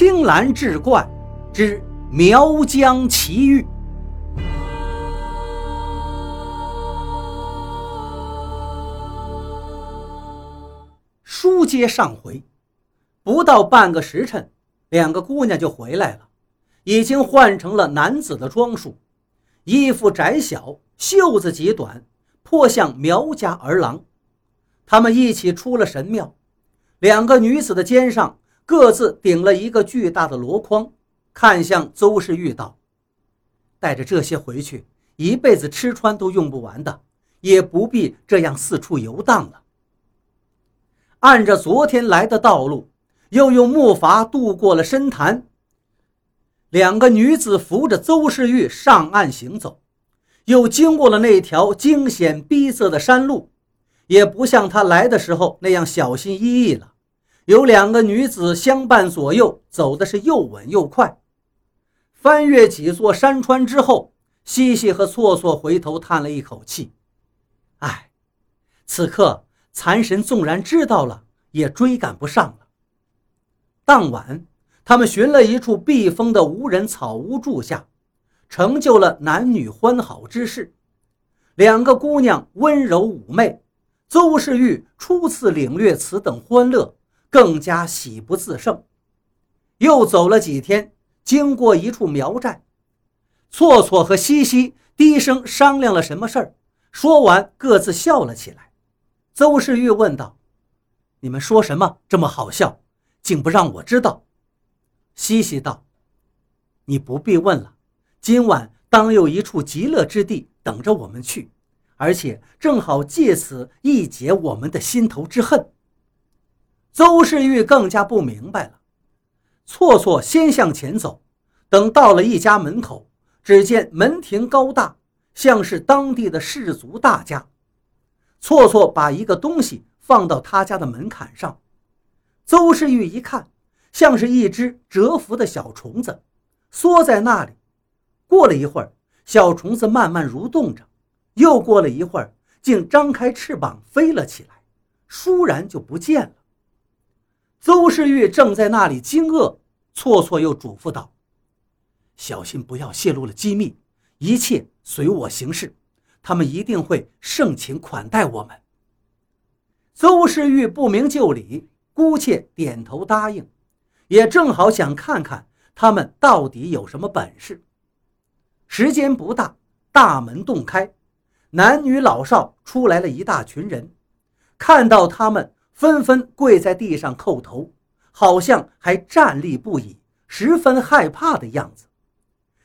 青蓝志怪之苗疆奇遇。书接上回，不到半个时辰，两个姑娘就回来了，已经换成了男子的装束，衣服窄小，袖子极短，颇像苗家儿郎。他们一起出了神庙，两个女子的肩上各自顶了一个巨大的箩筐，看向邹世玉道：“带着这些回去，一辈子吃穿都用不完的，也不必这样四处游荡了。”按着昨天来的道路，又用木筏渡过了深潭。两个女子扶着邹世玉上岸行走，又经过了那条惊险逼仄的山路，也不像他来的时候那样小心翼翼了。有两个女子相伴左右，走的是又稳又快。翻越几座山川之后，西西和错错回头叹了一口气：“唉，此刻。”残神纵然知道了，也追赶不上了。当晚，他们寻了一处避风的无人草屋住下，成就了男女欢好之事。两个姑娘温柔妩媚，邹世玉初次领略此等欢乐，更加喜不自胜。又走了几天，经过一处苗寨，错错和西西低声商量了什么事儿，说完各自笑了起来。邹世玉问道：“你们说什么这么好笑，竟不让我知道？”西西道：“你不必问了，今晚当有一处极乐之地等着我们去，而且正好借此一解我们的心头之恨。”邹世玉更加不明白了。错错先向前走，等到了一家门口，只见门庭高大，像是当地的氏族大家。错错把一个东西放到他家的门槛上，邹世玉一看，像是一只蛰伏的小虫子，缩在那里。过了一会儿，小虫子慢慢蠕动着，又过了一会儿，竟张开翅膀飞了起来，倏然就不见了。邹世玉正在那里惊愕，错错又嘱咐道：“小心不要泄露了机密，一切随我行事。”他们一定会盛情款待我们。邹世玉不明就里，姑且点头答应，也正好想看看他们到底有什么本事。时间不大，大门洞开，男女老少出来了一大群人，看到他们，纷纷跪在地上叩头，好像还站立不已，十分害怕的样子。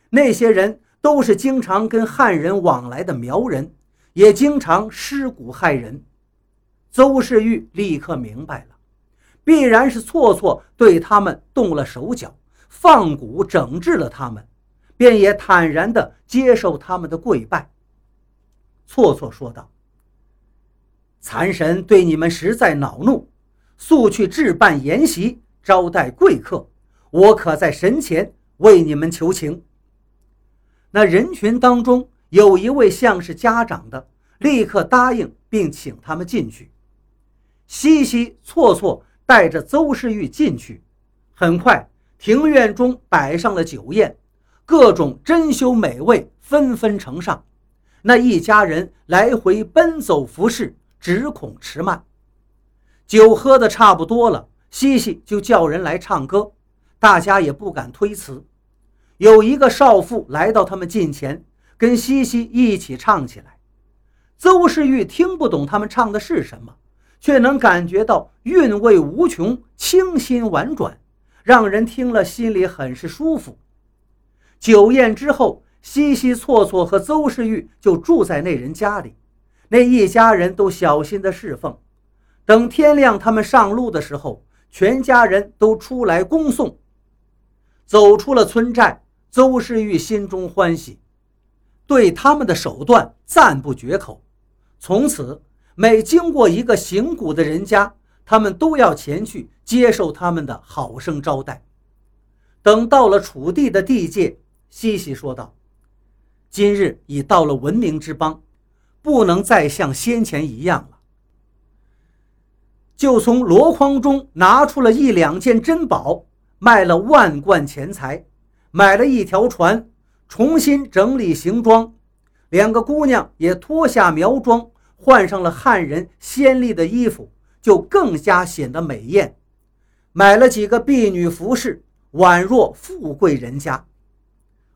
那些人。都是经常跟汉人往来的苗人，也经常尸骨害人。邹世玉立刻明白了，必然是错错对他们动了手脚，放蛊整治了他们，便也坦然地接受他们的跪拜。错错说道：“残神对你们实在恼怒，速去置办筵席，招待贵客。我可在神前为你们求情。”那人群当中有一位像是家长的，立刻答应并请他们进去。西西错错带着邹世玉进去，很快庭院中摆上了酒宴，各种珍馐美味纷纷呈上。那一家人来回奔走服侍，只恐迟慢。酒喝的差不多了，西西就叫人来唱歌，大家也不敢推辞。有一个少妇来到他们近前，跟西西一起唱起来。邹世玉听不懂他们唱的是什么，却能感觉到韵味无穷，清新婉转，让人听了心里很是舒服。酒宴之后，西西错错和邹世玉就住在那人家里，那一家人都小心的侍奉。等天亮，他们上路的时候，全家人都出来恭送。走出了村寨。邹世玉心中欢喜，对他们的手段赞不绝口。从此，每经过一个行古的人家，他们都要前去接受他们的好生招待。等到了楚地的地界，西西说道：“今日已到了文明之邦，不能再像先前一样了。”就从箩筐中拿出了一两件珍宝，卖了万贯钱财，买了一条船，重新整理行装。两个姑娘也脱下苗装，换上了汉人鲜丽的衣服，就更加显得美艳。买了几个婢女服饰，宛若富贵人家。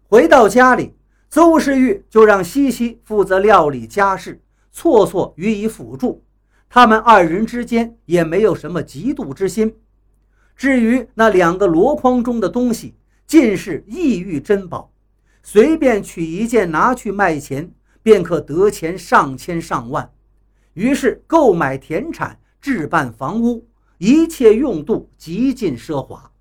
回到家里，邹世玉就让西西负责料理家事，错错予以辅助。他们二人之间也没有什么嫉妒之心。至于那两个箩筐中的东西，尽是异域珍宝，随便取一件拿去卖钱，便可得钱上千上万。于是购买田产，置办房屋，一切用度极尽奢华。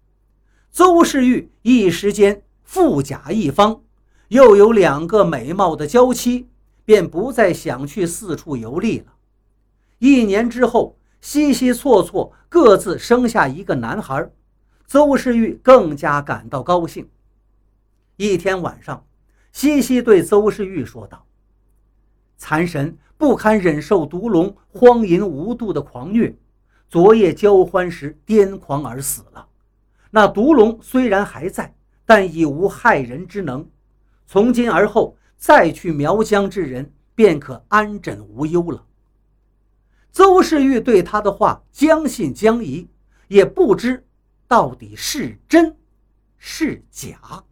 邹世玉一时间富甲一方，又有两个美貌的娇妻，便不再想去四处游历了。一年之后，稀稀错错各自生下一个男孩，邹世玉更加感到高兴。一天晚上，西西对邹世玉说道：“蚕神不堪忍受毒龙荒淫无度的狂虐，昨夜交欢时癫狂而死了。那毒龙虽然还在，但已无害人之能。从今而后，再去苗疆之人便可安枕无忧了。”邹世玉对他的话将信将疑，也不知到底是真是假。